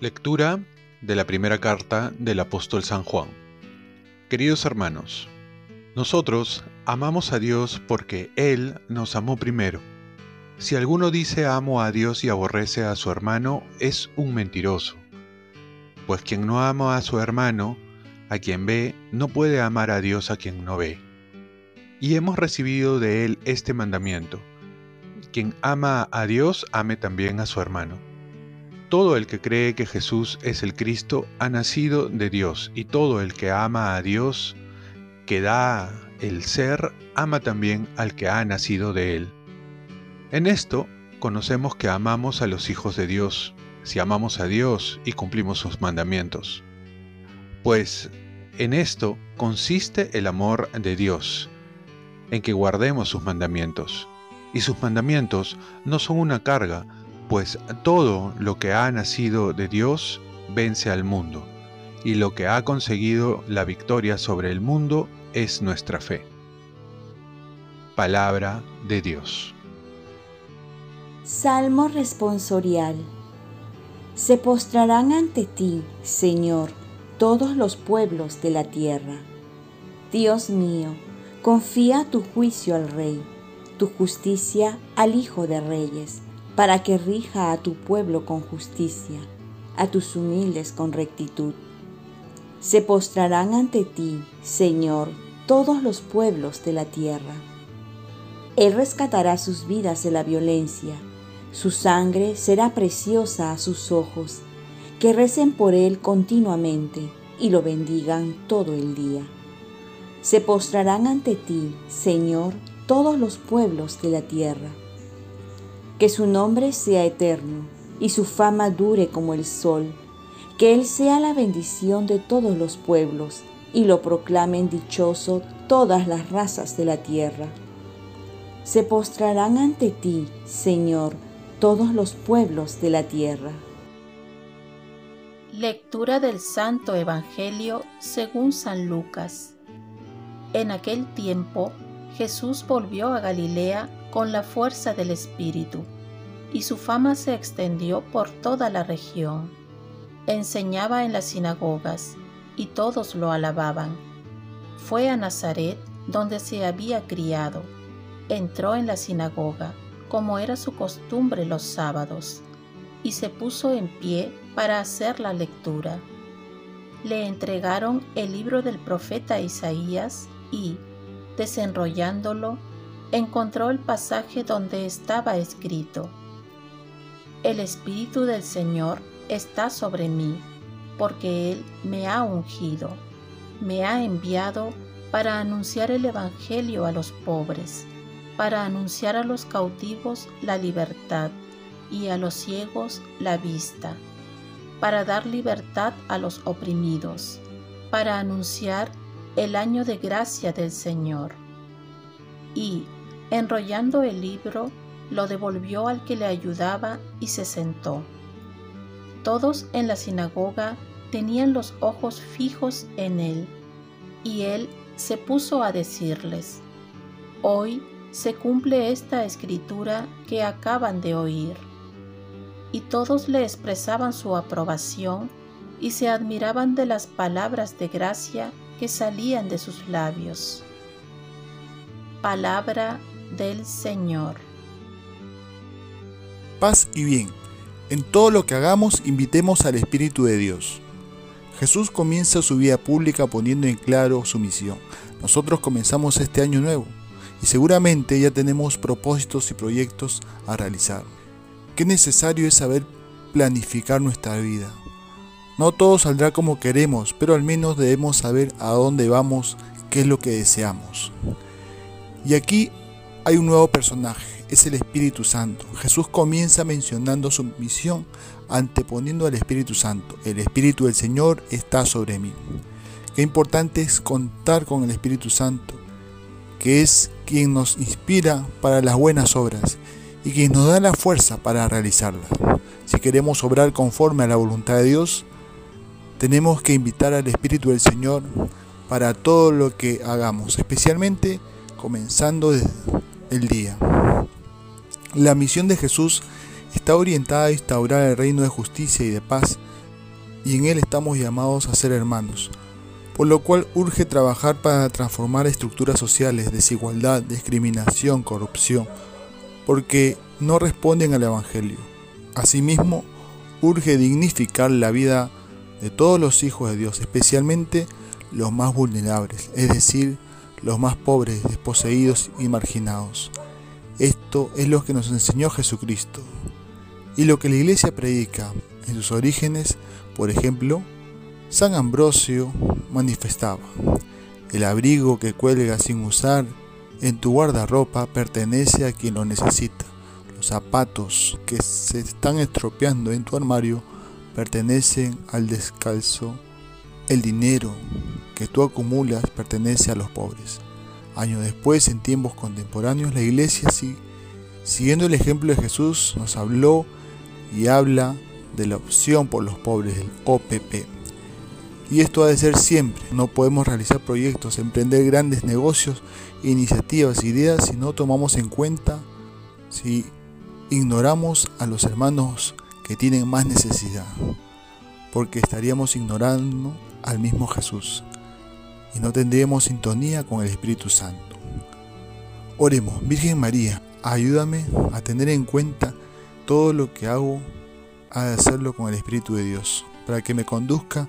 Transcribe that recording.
Lectura de la primera carta del apóstol San Juan. Queridos hermanos, nosotros amamos a Dios porque Él nos amó primero. Si alguno dice amo a Dios y aborrece a su hermano, es un mentiroso. Pues quien no ama a su hermano, a quien ve, no puede amar a Dios a quien no ve. Y hemos recibido de Él este mandamiento. Quien ama a Dios, ame también a su hermano. Todo el que cree que Jesús es el Cristo ha nacido de Dios, y todo el que ama a Dios, que da el ser, ama también al que ha nacido de él. En esto conocemos que amamos a los hijos de Dios, si amamos a Dios y cumplimos sus mandamientos. Pues en esto consiste el amor de Dios, en que guardemos sus mandamientos. Y sus mandamientos no son una carga, pues todo lo que ha nacido de Dios vence al mundo, y lo que ha conseguido la victoria sobre el mundo es nuestra fe. Palabra de Dios. Salmo responsorial. Se postrarán ante ti, Señor, todos los pueblos de la tierra. Dios mío, confía tu juicio al Rey, tu justicia al Hijo de Reyes para que rija a tu pueblo con justicia, a tus humildes con rectitud. Se postrarán ante ti, Señor, todos los pueblos de la tierra. Él rescatará sus vidas de la violencia, su sangre será preciosa a sus ojos, que recen por Él continuamente y lo bendigan todo el día. Se postrarán ante ti, Señor, todos los pueblos de la tierra que su nombre sea eterno y su fama dure como el sol, que Él sea la bendición de todos los pueblos y lo proclamen dichoso todas las razas de la tierra. Se postrarán ante ti, Señor, todos los pueblos de la tierra. Lectura del Santo Evangelio según San Lucas. En aquel tiempo Jesús volvió a Galilea con la fuerza del Espíritu, y su fama se extendió por toda la región. Enseñaba en las sinagogas, y todos lo alababan. Fue a Nazaret, donde se había criado. Entró en la sinagoga, como era su costumbre los sábados, y se puso en pie para hacer la lectura. Le entregaron el libro del profeta Isaías y, desenrollándolo, encontró el pasaje donde estaba escrito, El Espíritu del Señor está sobre mí, porque Él me ha ungido, me ha enviado para anunciar el Evangelio a los pobres, para anunciar a los cautivos la libertad y a los ciegos la vista, para dar libertad a los oprimidos, para anunciar el año de gracia del Señor. Y Enrollando el libro, lo devolvió al que le ayudaba y se sentó. Todos en la sinagoga tenían los ojos fijos en él, y él se puso a decirles, Hoy se cumple esta escritura que acaban de oír. Y todos le expresaban su aprobación y se admiraban de las palabras de gracia que salían de sus labios. Palabra del Señor. Paz y bien. En todo lo que hagamos, invitemos al Espíritu de Dios. Jesús comienza su vida pública poniendo en claro su misión. Nosotros comenzamos este año nuevo y seguramente ya tenemos propósitos y proyectos a realizar. Qué necesario es saber planificar nuestra vida. No todo saldrá como queremos, pero al menos debemos saber a dónde vamos, qué es lo que deseamos. Y aquí hay un nuevo personaje, es el Espíritu Santo. Jesús comienza mencionando su misión anteponiendo al Espíritu Santo. El Espíritu del Señor está sobre mí. Qué importante es contar con el Espíritu Santo, que es quien nos inspira para las buenas obras y quien nos da la fuerza para realizarlas. Si queremos obrar conforme a la voluntad de Dios, tenemos que invitar al Espíritu del Señor para todo lo que hagamos, especialmente comenzando desde el día. La misión de Jesús está orientada a instaurar el reino de justicia y de paz, y en él estamos llamados a ser hermanos, por lo cual urge trabajar para transformar estructuras sociales, desigualdad, discriminación, corrupción, porque no responden al Evangelio. Asimismo, urge dignificar la vida de todos los hijos de Dios, especialmente los más vulnerables, es decir, los más pobres, desposeídos y marginados. Esto es lo que nos enseñó Jesucristo y lo que la iglesia predica en sus orígenes, por ejemplo, San Ambrosio manifestaba, el abrigo que cuelga sin usar en tu guardarropa pertenece a quien lo necesita. Los zapatos que se están estropeando en tu armario pertenecen al descalzo. El dinero que tú acumulas pertenece a los pobres. Años después, en tiempos contemporáneos, la iglesia, siguiendo el ejemplo de Jesús, nos habló y habla de la opción por los pobres, del OPP. Y esto ha de ser siempre. No podemos realizar proyectos, emprender grandes negocios, iniciativas, ideas si no tomamos en cuenta, si ignoramos a los hermanos que tienen más necesidad. Porque estaríamos ignorando al mismo Jesús y no tendríamos sintonía con el Espíritu Santo. Oremos, Virgen María, ayúdame a tener en cuenta todo lo que hago, a hacerlo con el Espíritu de Dios, para que me conduzca